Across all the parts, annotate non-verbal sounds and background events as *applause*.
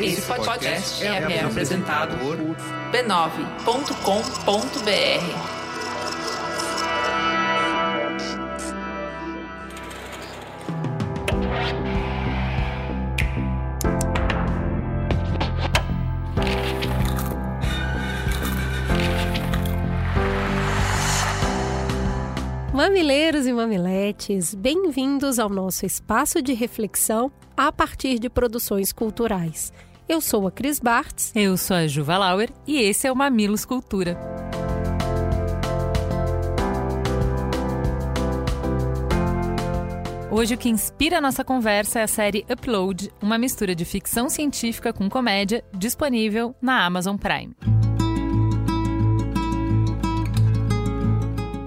Esse podcast é, é apresentado por b9.com.br. Mamileiros e mamiletes, bem-vindos ao nosso espaço de reflexão a partir de produções culturais. Eu sou a Cris Bartz. Eu sou a Juva Lauer e esse é o Mamilos Cultura. Hoje o que inspira a nossa conversa é a série Upload, uma mistura de ficção científica com comédia, disponível na Amazon Prime.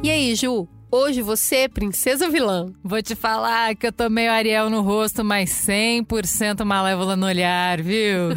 E aí, Ju, Hoje você é princesa vilã. Vou te falar que eu tô meio Ariel no rosto, mas 100% malévola no olhar, viu?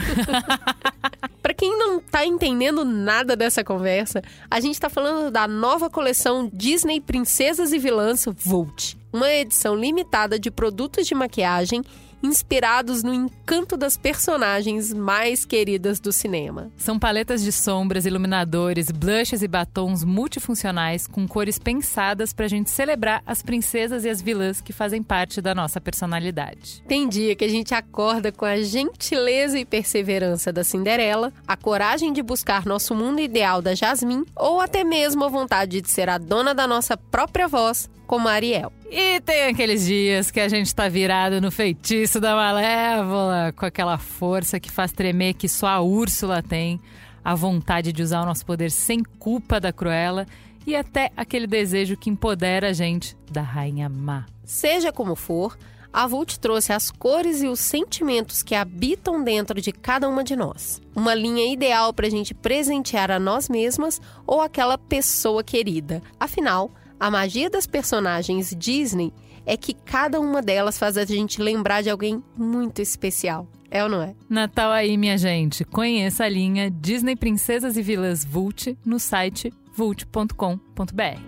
*laughs* Para quem não tá entendendo nada dessa conversa, a gente tá falando da nova coleção Disney Princesas e Vilãs Volt. Uma edição limitada de produtos de maquiagem inspirados no encanto das personagens mais queridas do cinema. São paletas de sombras, iluminadores, blushes e batons multifuncionais com cores pensadas para a gente celebrar as princesas e as vilãs que fazem parte da nossa personalidade. Tem dia que a gente acorda com a gentileza e perseverança da Cinderela, a coragem de buscar nosso mundo ideal da Jasmine ou até mesmo a vontade de ser a dona da nossa própria voz como Ariel. E tem aqueles dias que a gente tá virado no feitiço da Malévola, com aquela força que faz tremer que só a Úrsula tem, a vontade de usar o nosso poder sem culpa da Cruella e até aquele desejo que empodera a gente da Rainha Má. Seja como for, a Vult trouxe as cores e os sentimentos que habitam dentro de cada uma de nós. Uma linha ideal para a gente presentear a nós mesmas ou aquela pessoa querida. Afinal, a magia das personagens Disney é que cada uma delas faz a gente lembrar de alguém muito especial. É ou não é? Natal aí, minha gente. Conheça a linha Disney Princesas e Vilas Vult no site vult.com.br.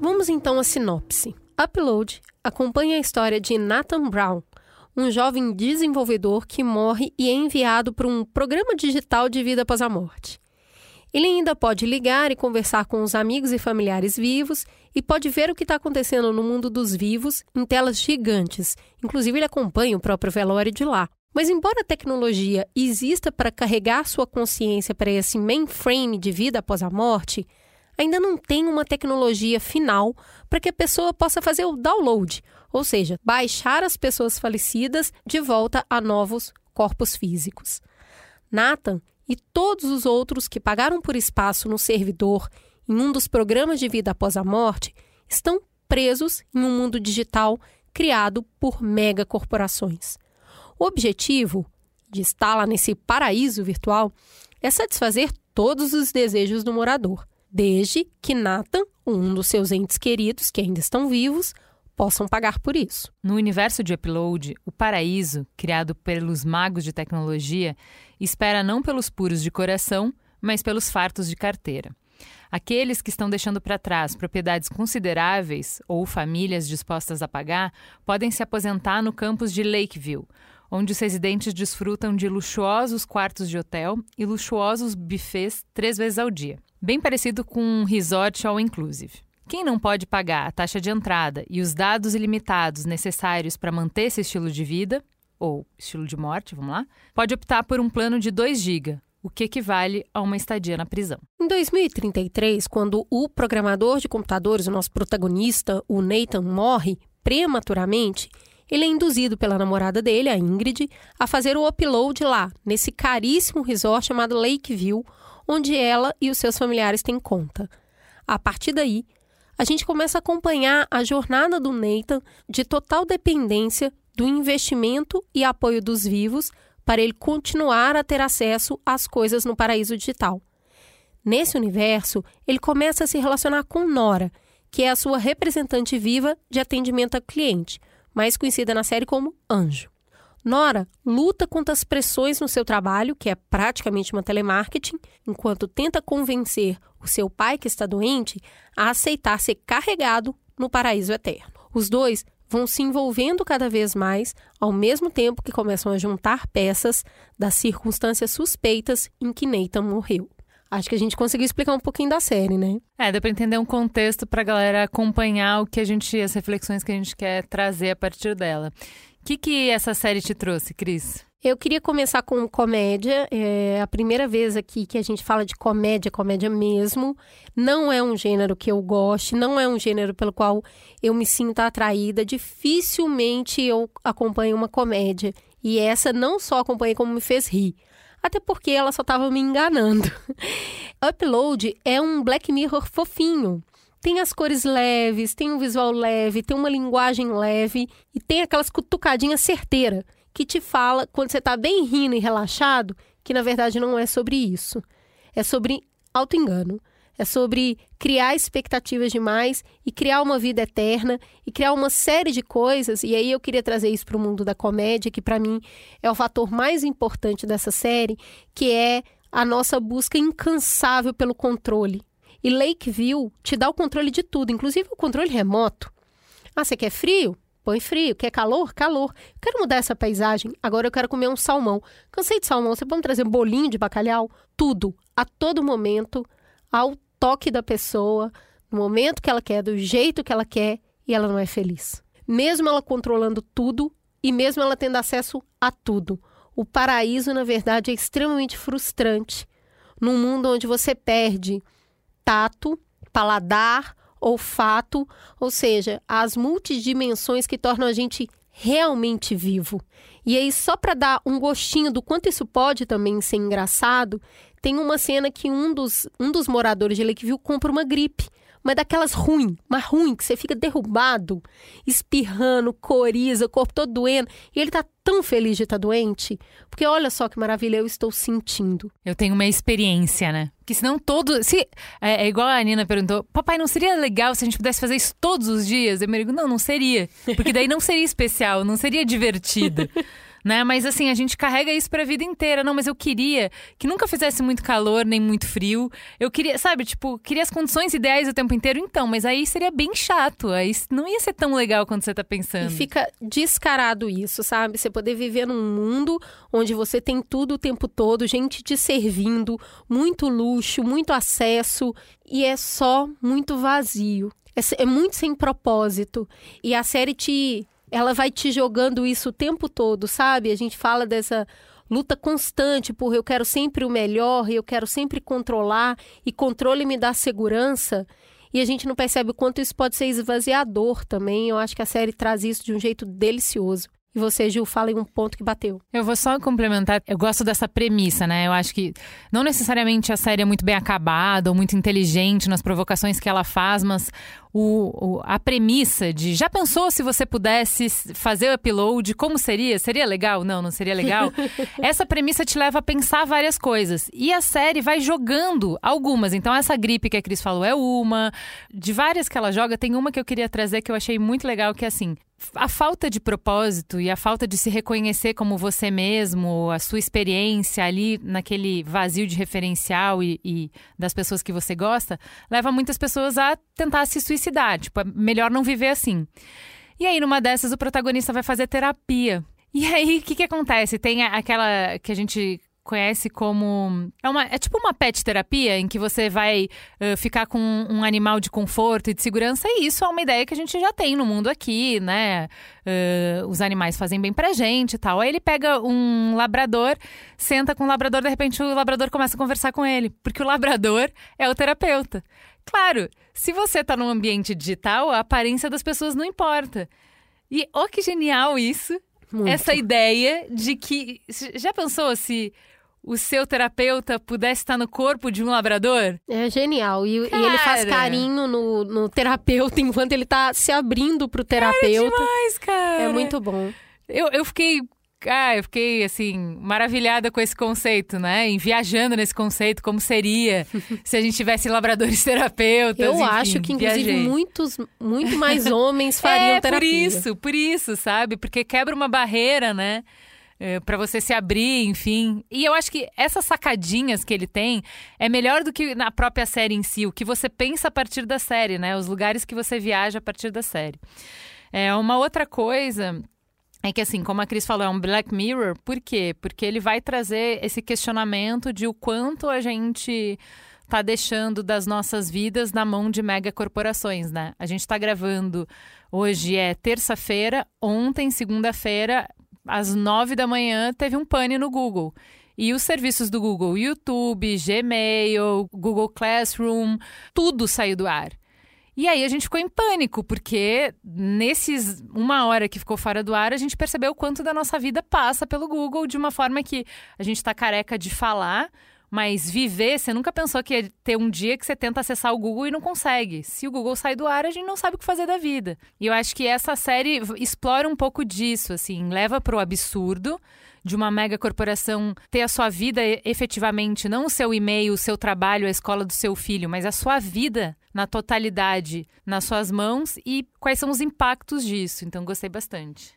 Vamos então à sinopse. Upload acompanha a história de Nathan Brown, um jovem desenvolvedor que morre e é enviado para um programa digital de vida após a morte. Ele ainda pode ligar e conversar com os amigos e familiares vivos e pode ver o que está acontecendo no mundo dos vivos em telas gigantes. Inclusive, ele acompanha o próprio velório de lá. Mas, embora a tecnologia exista para carregar sua consciência para esse mainframe de vida após a morte, ainda não tem uma tecnologia final para que a pessoa possa fazer o download, ou seja, baixar as pessoas falecidas de volta a novos corpos físicos. Nathan e todos os outros que pagaram por espaço no servidor em um dos programas de vida após a morte estão presos em um mundo digital criado por megacorporações. O objetivo de estar lá nesse paraíso virtual é satisfazer todos os desejos do morador, desde que Nathan, um dos seus entes queridos que ainda estão vivos, possam pagar por isso. No universo de Upload, o paraíso, criado pelos magos de tecnologia, espera não pelos puros de coração, mas pelos fartos de carteira. Aqueles que estão deixando para trás propriedades consideráveis ou famílias dispostas a pagar podem se aposentar no campus de Lakeview, onde os residentes desfrutam de luxuosos quartos de hotel e luxuosos buffets três vezes ao dia. Bem parecido com um resort all inclusive. Quem não pode pagar a taxa de entrada e os dados ilimitados necessários para manter esse estilo de vida, ou estilo de morte, vamos lá, pode optar por um plano de 2 GB, o que equivale a uma estadia na prisão. Em 2033, quando o programador de computadores, o nosso protagonista, o Nathan, morre prematuramente, ele é induzido pela namorada dele, a Ingrid, a fazer o upload lá, nesse caríssimo resort chamado Lakeview, onde ela e os seus familiares têm conta. A partir daí, a gente começa a acompanhar a jornada do Nathan de total dependência do investimento e apoio dos vivos para ele continuar a ter acesso às coisas no paraíso digital. Nesse universo, ele começa a se relacionar com Nora, que é a sua representante viva de atendimento ao cliente, mais conhecida na série como Anjo. Nora luta contra as pressões no seu trabalho, que é praticamente uma telemarketing, enquanto tenta convencer o seu pai, que está doente, a aceitar ser carregado no paraíso eterno. Os dois vão se envolvendo cada vez mais, ao mesmo tempo que começam a juntar peças das circunstâncias suspeitas em que Nathan morreu. Acho que a gente conseguiu explicar um pouquinho da série, né? É, deu pra entender um contexto pra galera acompanhar o que a gente, as reflexões que a gente quer trazer a partir dela. O que, que essa série te trouxe, Cris? Eu queria começar com comédia. É a primeira vez aqui que a gente fala de comédia, comédia mesmo. Não é um gênero que eu goste, não é um gênero pelo qual eu me sinta atraída. Dificilmente eu acompanho uma comédia. E essa não só acompanhei como me fez rir até porque ela só estava me enganando. *laughs* Upload é um Black Mirror fofinho. Tem as cores leves, tem um visual leve, tem uma linguagem leve e tem aquelas cutucadinhas certeira que te fala quando você está bem rindo e relaxado que na verdade não é sobre isso. É sobre auto-engano. É sobre criar expectativas demais e criar uma vida eterna e criar uma série de coisas. E aí eu queria trazer isso para o mundo da comédia, que para mim é o fator mais importante dessa série, que é a nossa busca incansável pelo controle. E Lakeview te dá o controle de tudo, inclusive o controle remoto. Ah, você quer frio? Põe frio. Quer calor? Calor. Quero mudar essa paisagem. Agora eu quero comer um salmão. Cansei de salmão. Você pode trazer um bolinho de bacalhau? Tudo, a todo momento, ao toque da pessoa, no momento que ela quer, do jeito que ela quer, e ela não é feliz. Mesmo ela controlando tudo e mesmo ela tendo acesso a tudo. O paraíso, na verdade, é extremamente frustrante. Num mundo onde você perde tato, paladar, olfato, ou seja, as multidimensões que tornam a gente realmente vivo. E aí, só para dar um gostinho do quanto isso pode também ser engraçado, tem uma cena que um dos, um dos moradores de Lakeview compra uma gripe. Mas daquelas ruim, mas ruim, que você fica derrubado, espirrando, coriza, o corpo todo doendo. E ele tá tão feliz de estar tá doente. Porque olha só que maravilha eu estou sentindo. Eu tenho uma experiência, né? Que senão todo. Se, é, é, igual a Nina perguntou: Papai, não seria legal se a gente pudesse fazer isso todos os dias? Eu me digo: Não, não seria. Porque daí não seria especial, não seria divertido. *laughs* né? Mas assim, a gente carrega isso pra vida inteira. Não, mas eu queria que nunca fizesse muito calor, nem muito frio. Eu queria, sabe, tipo, queria as condições ideais o tempo inteiro, então, mas aí seria bem chato. Aí não ia ser tão legal quanto você tá pensando. E fica descarado isso, sabe? Você poder viver num mundo onde você tem tudo o tempo todo, gente te servindo, muito luxo, muito acesso, e é só muito vazio. É, é muito sem propósito. E a série te ela vai te jogando isso o tempo todo, sabe? A gente fala dessa luta constante por eu quero sempre o melhor, eu quero sempre controlar e controle me dá segurança. E a gente não percebe o quanto isso pode ser esvaziador também. Eu acho que a série traz isso de um jeito delicioso. E você, Gil, fala em um ponto que bateu. Eu vou só complementar. Eu gosto dessa premissa, né? Eu acho que não necessariamente a série é muito bem acabada ou muito inteligente nas provocações que ela faz, mas o, o, a premissa de já pensou se você pudesse fazer o upload, como seria? Seria legal? Não, não seria legal. *laughs* essa premissa te leva a pensar várias coisas. E a série vai jogando algumas. Então, essa gripe que a Cris falou é uma. De várias que ela joga, tem uma que eu queria trazer que eu achei muito legal, que é assim: a falta de propósito e a falta de se reconhecer como você mesmo, a sua experiência ali naquele vazio de referencial e, e das pessoas que você gosta, leva muitas pessoas a tentar se suicidar. Tipo, é melhor não viver assim. E aí, numa dessas, o protagonista vai fazer terapia. E aí, o que, que acontece? Tem aquela que a gente conhece como. É, uma, é tipo uma pet terapia, em que você vai uh, ficar com um animal de conforto e de segurança, e isso é uma ideia que a gente já tem no mundo aqui, né? Uh, os animais fazem bem pra gente e tal. Aí ele pega um labrador, senta com o labrador, de repente o labrador começa a conversar com ele, porque o labrador é o terapeuta. Claro, se você está num ambiente digital, a aparência das pessoas não importa. E oh, que genial isso! Muito. Essa ideia de que. Já pensou se o seu terapeuta pudesse estar no corpo de um labrador? É genial. E, e ele faz carinho no, no, terapeuta enquanto ele está se abrindo pro terapeuta. É demais, cara. É muito bom. Eu, eu fiquei ah, eu fiquei assim maravilhada com esse conceito, né? E viajando nesse conceito, como seria *laughs* se a gente tivesse labradores terapeutas. Eu enfim, acho que inclusive viajei. muitos, muito mais *laughs* homens fariam é, terapia. Por isso, por isso, sabe? Porque quebra uma barreira, né? É, para você se abrir, enfim. E eu acho que essas sacadinhas que ele tem é melhor do que na própria série em si, o que você pensa a partir da série, né? Os lugares que você viaja a partir da série. É uma outra coisa é que assim, como a Cris falou, é um Black Mirror, por quê? Porque ele vai trazer esse questionamento de o quanto a gente tá deixando das nossas vidas na mão de megacorporações, né? A gente está gravando hoje é terça-feira, ontem, segunda-feira, às nove da manhã, teve um pane no Google. E os serviços do Google, YouTube, Gmail, Google Classroom, tudo saiu do ar. E aí a gente ficou em pânico, porque nesses uma hora que ficou fora do ar, a gente percebeu o quanto da nossa vida passa pelo Google de uma forma que a gente está careca de falar, mas viver, você nunca pensou que ia ter um dia que você tenta acessar o Google e não consegue. Se o Google sai do ar, a gente não sabe o que fazer da vida. E eu acho que essa série explora um pouco disso, assim, leva para o absurdo de uma mega corporação ter a sua vida efetivamente, não o seu e-mail, o seu trabalho, a escola do seu filho, mas a sua vida na totalidade nas suas mãos e quais são os impactos disso. Então, gostei bastante.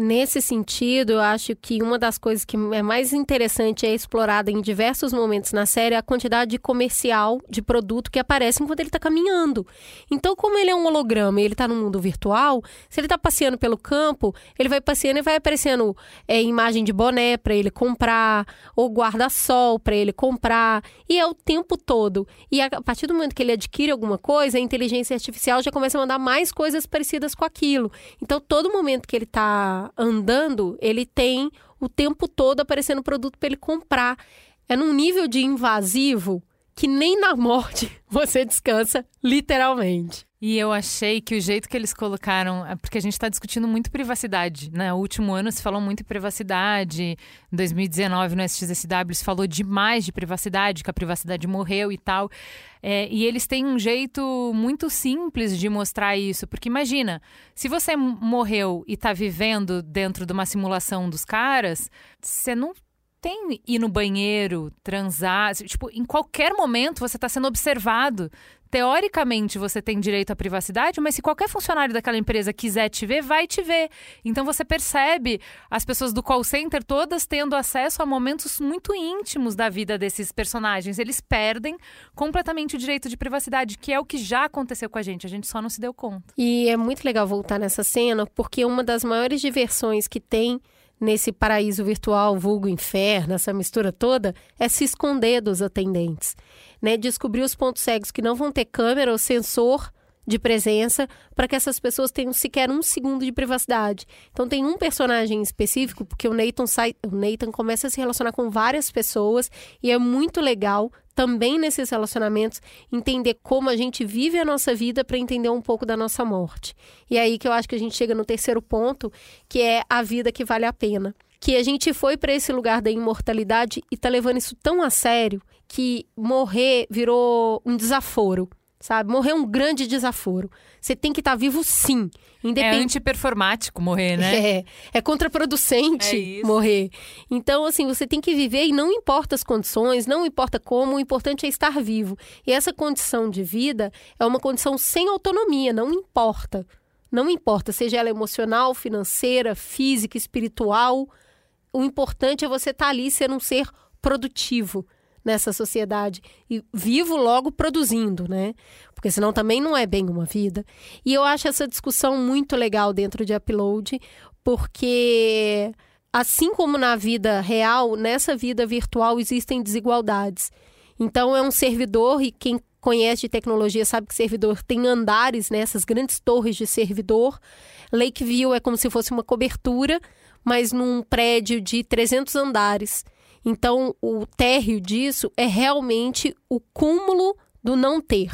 Nesse sentido, eu acho que uma das coisas que é mais interessante é explorada em diversos momentos na série é a quantidade de comercial de produto que aparece enquanto ele está caminhando. Então, como ele é um holograma e ele está no mundo virtual, se ele está passeando pelo campo, ele vai passeando e vai aparecendo é, imagem de boné para ele comprar, ou guarda-sol para ele comprar, e é o tempo todo. E a partir do momento que ele adquire alguma coisa, a inteligência artificial já começa a mandar mais coisas parecidas com aquilo. Então, todo momento que ele está andando, ele tem o tempo todo aparecendo produto para ele comprar. É num nível de invasivo que nem na morte *laughs* você descansa, literalmente. E eu achei que o jeito que eles colocaram, é porque a gente está discutindo muito privacidade, né? O último ano se falou muito privacidade, em 2019 no SXSW se falou demais de privacidade, que a privacidade morreu e tal. É, e eles têm um jeito muito simples de mostrar isso, porque imagina, se você morreu e está vivendo dentro de uma simulação dos caras, você não tem ir no banheiro, transar, tipo, em qualquer momento você está sendo observado teoricamente você tem direito à privacidade, mas se qualquer funcionário daquela empresa quiser te ver, vai te ver. Então você percebe as pessoas do call center todas tendo acesso a momentos muito íntimos da vida desses personagens. Eles perdem completamente o direito de privacidade, que é o que já aconteceu com a gente, a gente só não se deu conta. E é muito legal voltar nessa cena, porque uma das maiores diversões que tem nesse paraíso virtual, vulgo inferno, essa mistura toda, é se esconder dos atendentes né, descobrir os pontos cegos que não vão ter câmera ou sensor de presença para que essas pessoas tenham sequer um segundo de privacidade. Então tem um personagem específico, porque o Nathan, sai, o Nathan começa a se relacionar com várias pessoas e é muito legal também nesses relacionamentos entender como a gente vive a nossa vida para entender um pouco da nossa morte. E é aí que eu acho que a gente chega no terceiro ponto, que é a vida que vale a pena. Que a gente foi para esse lugar da imortalidade e tá levando isso tão a sério que morrer virou um desaforo sabe? Morrer é um grande desaforo. Você tem que estar tá vivo sim. Independ... É antiperformático morrer, né? É, é contraproducente é morrer. Então, assim, você tem que viver e não importa as condições, não importa como, o importante é estar vivo. E essa condição de vida é uma condição sem autonomia, não importa. Não importa, seja ela emocional, financeira, física, espiritual. O importante é você estar tá ali ser um ser produtivo nessa sociedade e vivo logo produzindo, né? Porque senão também não é bem uma vida. E eu acho essa discussão muito legal dentro de Upload, porque assim como na vida real, nessa vida virtual existem desigualdades. Então é um servidor e quem conhece de tecnologia sabe que servidor tem andares, né, essas grandes torres de servidor. Lakeview é como se fosse uma cobertura, mas num prédio de 300 andares. Então, o térreo disso é realmente o cúmulo do não ter.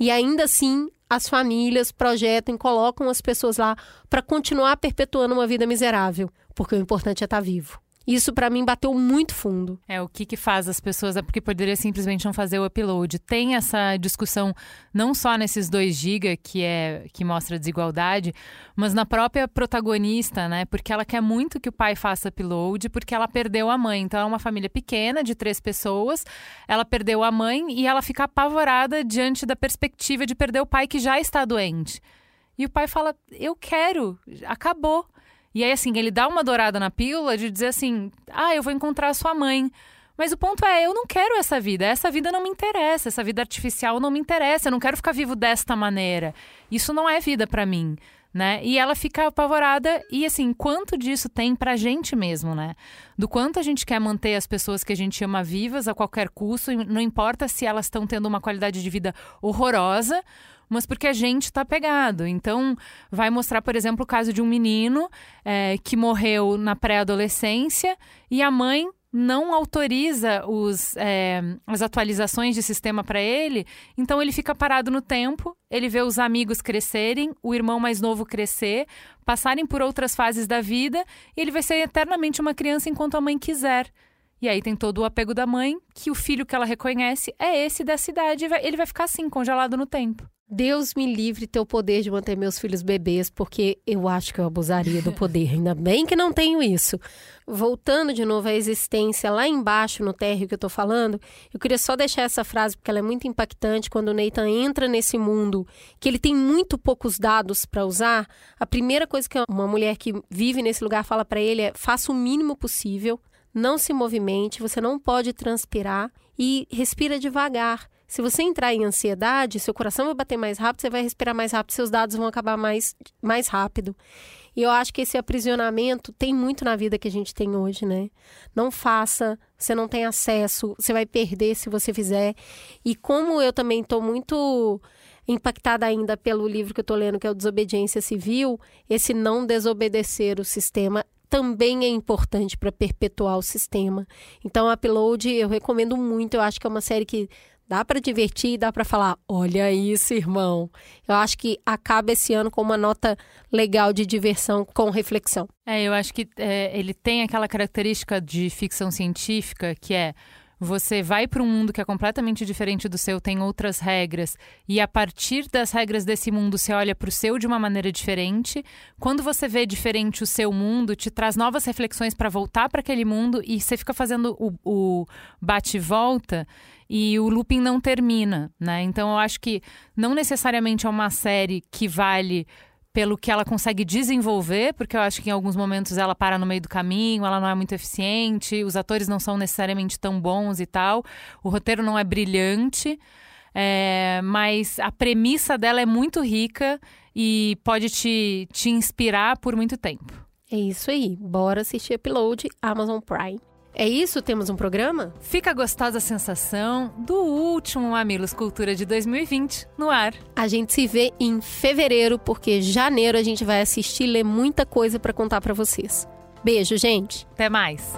E ainda assim, as famílias projetam e colocam as pessoas lá para continuar perpetuando uma vida miserável, porque o importante é estar tá vivo. Isso para mim bateu muito fundo. É o que que faz as pessoas, é porque poderia simplesmente não fazer o upload. Tem essa discussão não só nesses 2 GB que é que mostra desigualdade, mas na própria protagonista, né? Porque ela quer muito que o pai faça upload, porque ela perdeu a mãe. Então é uma família pequena de três pessoas. Ela perdeu a mãe e ela fica apavorada diante da perspectiva de perder o pai que já está doente. E o pai fala: "Eu quero, acabou". E aí, assim, ele dá uma dourada na pílula de dizer assim: ah, eu vou encontrar a sua mãe. Mas o ponto é, eu não quero essa vida. Essa vida não me interessa. Essa vida artificial não me interessa. Eu não quero ficar vivo desta maneira. Isso não é vida para mim. Né? E ela fica apavorada e assim, quanto disso tem pra gente mesmo, né? Do quanto a gente quer manter as pessoas que a gente ama vivas a qualquer custo, não importa se elas estão tendo uma qualidade de vida horrorosa, mas porque a gente está pegado. Então, vai mostrar, por exemplo, o caso de um menino é, que morreu na pré-adolescência e a mãe não autoriza os, é, as atualizações de sistema para ele, então ele fica parado no tempo, ele vê os amigos crescerem, o irmão mais novo crescer, passarem por outras fases da vida, e ele vai ser eternamente uma criança enquanto a mãe quiser. E aí tem todo o apego da mãe, que o filho que ela reconhece é esse dessa idade, ele vai ficar assim, congelado no tempo. Deus me livre ter o poder de manter meus filhos bebês, porque eu acho que eu abusaria do poder. Ainda bem que não tenho isso. Voltando de novo à existência lá embaixo no térreo que eu estou falando, eu queria só deixar essa frase porque ela é muito impactante quando o Nathan entra nesse mundo que ele tem muito poucos dados para usar. A primeira coisa que uma mulher que vive nesse lugar fala para ele é: faça o mínimo possível, não se movimente, você não pode transpirar e respira devagar. Se você entrar em ansiedade, seu coração vai bater mais rápido, você vai respirar mais rápido, seus dados vão acabar mais, mais rápido. E eu acho que esse aprisionamento tem muito na vida que a gente tem hoje, né? Não faça, você não tem acesso, você vai perder se você fizer. E como eu também estou muito impactada ainda pelo livro que eu estou lendo, que é o Desobediência Civil, esse não desobedecer o sistema também é importante para perpetuar o sistema. Então, Upload eu recomendo muito. Eu acho que é uma série que Dá para divertir, dá para falar, olha isso, irmão. Eu acho que acaba esse ano com uma nota legal de diversão com reflexão. É, eu acho que é, ele tem aquela característica de ficção científica que é você vai para um mundo que é completamente diferente do seu, tem outras regras, e a partir das regras desse mundo você olha para o seu de uma maneira diferente. Quando você vê diferente o seu mundo, te traz novas reflexões para voltar para aquele mundo e você fica fazendo o, o bate-volta e o looping não termina, né? Então eu acho que não necessariamente é uma série que vale pelo que ela consegue desenvolver, porque eu acho que em alguns momentos ela para no meio do caminho, ela não é muito eficiente, os atores não são necessariamente tão bons e tal, o roteiro não é brilhante, é, mas a premissa dela é muito rica e pode te, te inspirar por muito tempo. É isso aí. Bora assistir Upload Amazon Prime. É isso? Temos um programa? Fica a gostosa sensação do último Mamilos Cultura de 2020 no ar. A gente se vê em fevereiro, porque janeiro a gente vai assistir e ler muita coisa para contar para vocês. Beijo, gente. Até mais.